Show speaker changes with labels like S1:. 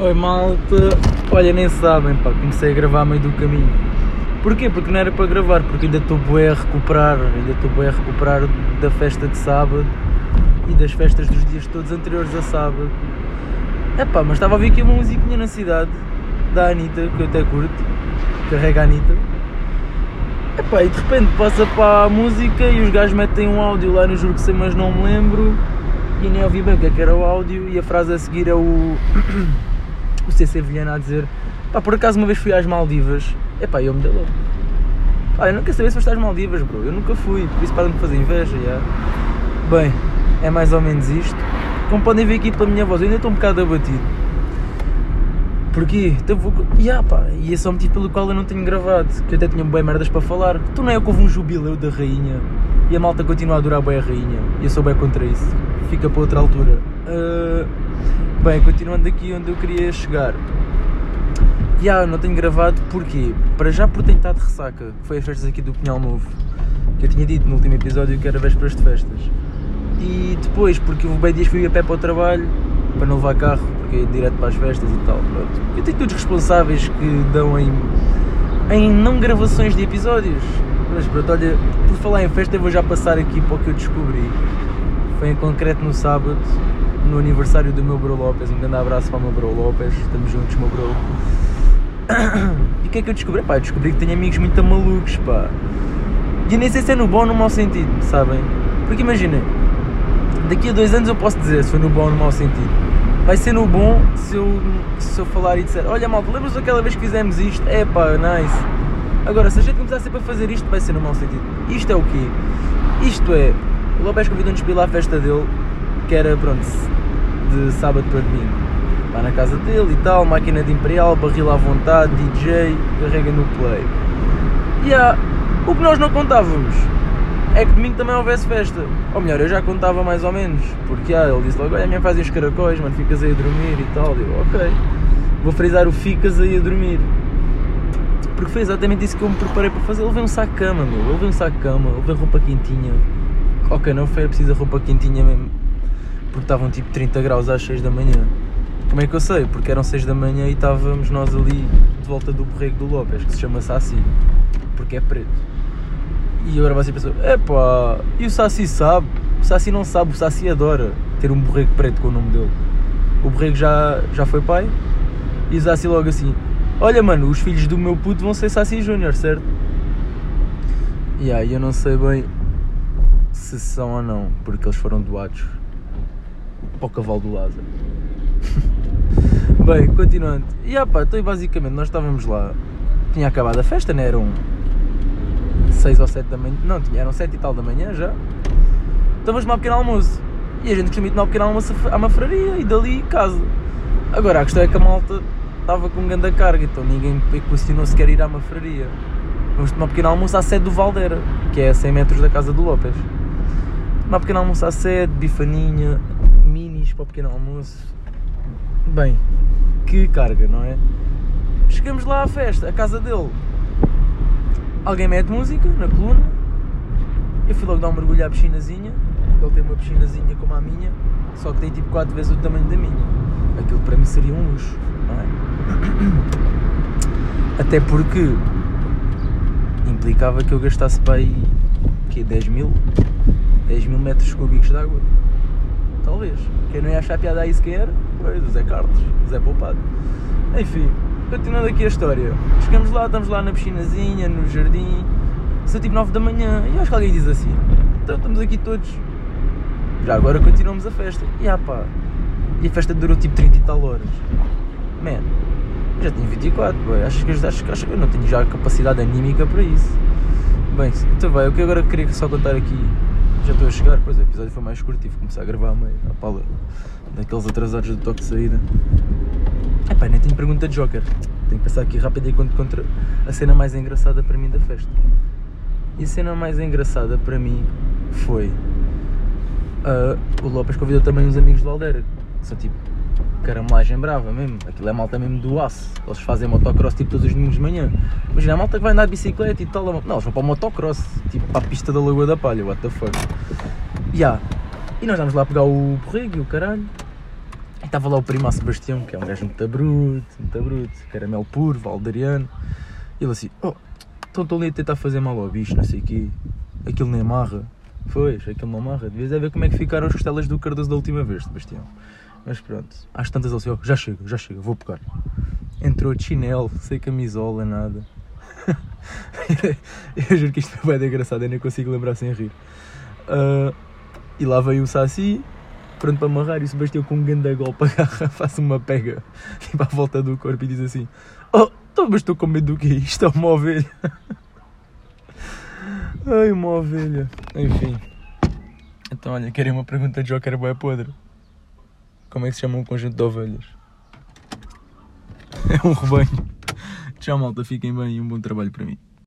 S1: Oi malta, olha nem sabem pá, comecei a gravar a meio do caminho. Porquê? Porque não era para gravar, porque ainda estou bué a recuperar, ainda estou bué a recuperar da festa de sábado e das festas dos dias todos anteriores a sábado. É mas estava a ouvir aqui uma musiquinha na cidade, da Anitta, que eu até curto, carrega a Anitta. É e de repente passa para a música e os gajos metem um áudio lá no Juro que sei, mas não me lembro e nem ouvi bem o que é que era o áudio e a frase a seguir é o, o CC Vilhena a dizer pá, por acaso uma vez fui às Maldivas, é pá, eu me dei logo. Pá, eu não quero saber se foste às Maldivas, bro, eu nunca fui, por isso para de fazer inveja, já. Bem, é mais ou menos isto. Como podem ver aqui pela minha voz, eu ainda estou um bocado abatido. Porquê? Então vou... Yeah, pá, e esse é o motivo pelo qual eu não tenho gravado, que eu até tinha bem merdas para falar. Tu não é que houve um jubileu da rainha e a malta continua a adorar bem a rainha. E eu sou bem contra isso. Fica para outra altura. Uh... Bem, continuando aqui onde eu queria chegar. Já, yeah, não tenho gravado porquê? Para já por tentar de ressaca, que foi as festas aqui do Pinhal Novo. Que eu tinha dito no último episódio que era vésperas de festas. E depois, porque houve bem dias fui a pé para o trabalho, para não levar carro, porque é direto para as festas e tal. Pronto. Tenho todos responsáveis que dão em, em não gravações de episódios. Mas pronto, olha, por falar em festa, eu vou já passar aqui para o que eu descobri. Foi em concreto no sábado, no aniversário do meu bro Lopes. Um grande abraço para o meu bro Lopes. Estamos juntos, meu bro. E o que é que eu descobri? Pá, eu descobri que tenho amigos muito malucos, pá. E nem sei se é no bom ou no mau sentido, sabem? Porque imaginem, daqui a dois anos eu posso dizer se foi no bom ou no mau sentido. Vai ser no bom se eu, se eu falar e disser: Olha, malta, lembras daquela vez que fizemos isto? É pá, nice. Agora, se a gente começar sempre a fazer isto, vai ser no mau sentido. Isto é o quê? Isto é, o Lopes convidou-nos para ir lá à festa dele, que era, pronto, de sábado para domingo. Lá na casa dele e tal, máquina de Imperial, barril à vontade, DJ, carrega no play. E yeah, o que nós não contávamos é que domingo também houvesse festa. Ou melhor, eu já contava mais ou menos, porque ah, ele disse logo, olha, a minha fazem os caracóis, mano, ficas aí a dormir e tal. Eu, ok, vou frisar o ficas aí a dormir. Porque foi exatamente isso que eu me preparei para fazer. Ele veio um saco de cama, meu. Ele veio um saco de cama, ele veio roupa quentinha. Ok, não foi preciso a roupa quentinha mesmo, porque estavam tipo 30 graus às 6 da manhã. Como é que eu sei? Porque eram 6 da manhã e estávamos nós ali de volta do borrego do Lopes, que se chama Saci, porque é preto. E agora você pensou, epá, e o Saci sabe? O Saci não sabe, o Saci adora ter um borrego preto com o nome dele. O borrego já, já foi pai e o Saci logo assim, olha mano, os filhos do meu puto vão ser Saci Júnior, certo? E aí eu não sei bem se são ou não, porque eles foram doados para o cavalo do Lázaro. bem, continuando. E ah pá, então basicamente nós estávamos lá, tinha acabado a festa, não né? Eram 6 ou 7 da manhã, não, eram 7 e tal da manhã já. Estávamos tomar um pequeno almoço. E a gente costuma ir tomar pequeno almoço à mafraria e dali casa. Agora a questão é que a malta estava com grande carga, então ninguém questionou se quer ir à mafraria. Vamos tomar pequeno almoço à sede do Valdera, que é a 100 metros da casa do Lopes. Tomar pequeno almoço à sede, bifaninha, para o pequeno almoço. Bem, que carga, não é? Chegamos lá à festa, à casa dele. Alguém mete música na coluna. Eu fui logo dar um mergulho à piscinazinha. Ele tem uma piscinazinha como a minha, só que tem tipo 4 vezes o tamanho da minha. Aquilo para mim seria um luxo, não é? Até porque implicava que eu gastasse para aí que 10 mil 10 mil metros cúbicos de água talvez. Quem não ia achar piada aí sequer? Pois o Zé Carlos o Zé Poupado. Enfim continuando aqui a história. Chegamos lá, estamos lá na piscinazinha no jardim. São tipo 9 da manhã e acho que alguém diz assim então estamos aqui todos. Já agora continuamos a festa. E ah pá e a festa durou tipo 30 e tal horas. Man já tenho 24, bem, acho, que, acho, acho que eu não tenho já capacidade anímica para isso. Bem, então vai, o que agora queria só contar aqui, já estou a chegar, pois o episódio foi mais curto, tive que começar a gravar a meio, a pala daqueles atrasados do toque de saída. Epá, nem tenho pergunta de Joker, tenho que pensar aqui rápido enquanto contra a cena mais engraçada para mim da festa. E a cena mais engraçada para mim foi uh, o Lopes convidou também uns amigos de Valdeira, que são tipo caramelagem brava mesmo. Aquilo é malta mesmo do aço. Eles fazem motocross tipo todos os domingos de manhã. Imagina a malta que vai andar de bicicleta e tal. Não, eles vão para o motocross, tipo para a pista da Lagoa da Palha, what the fuck. Yeah. E nós vamos lá pegar o borrego e o caralho. Estava lá o primo Sebastião, que é um gajo muito bruto, muito bruto, caramelo puro, Valderiano. E ele assim, oh, então estou ali a tentar fazer mal ao bicho, não sei o quê. Aquilo nem amarra. Pois, aquilo não amarra. Devias é ver como é que ficaram as costelas do Cardoso da última vez, Sebastião. Mas pronto, às tantas ele disse, já chega, já chega, vou pegar. Entrou de chinelo, sem camisola, nada. eu juro que isto é bem engraçado, eu nem consigo lembrar sem rir. Uh, e lá veio o Saci, pronto para amarrar, e o Sebastião com um grande golpe agarra, faz uma pega, tipo à volta do corpo e diz assim: Oh, então, mas estou com medo do quê? Isto é uma ovelha. Ai, uma ovelha. Enfim. Então, olha, querem uma pergunta de Joker boé podre? Como é que se chama um conjunto de ovelhas? É um rebanho. Tchau, malta. Fiquem bem e um bom trabalho para mim.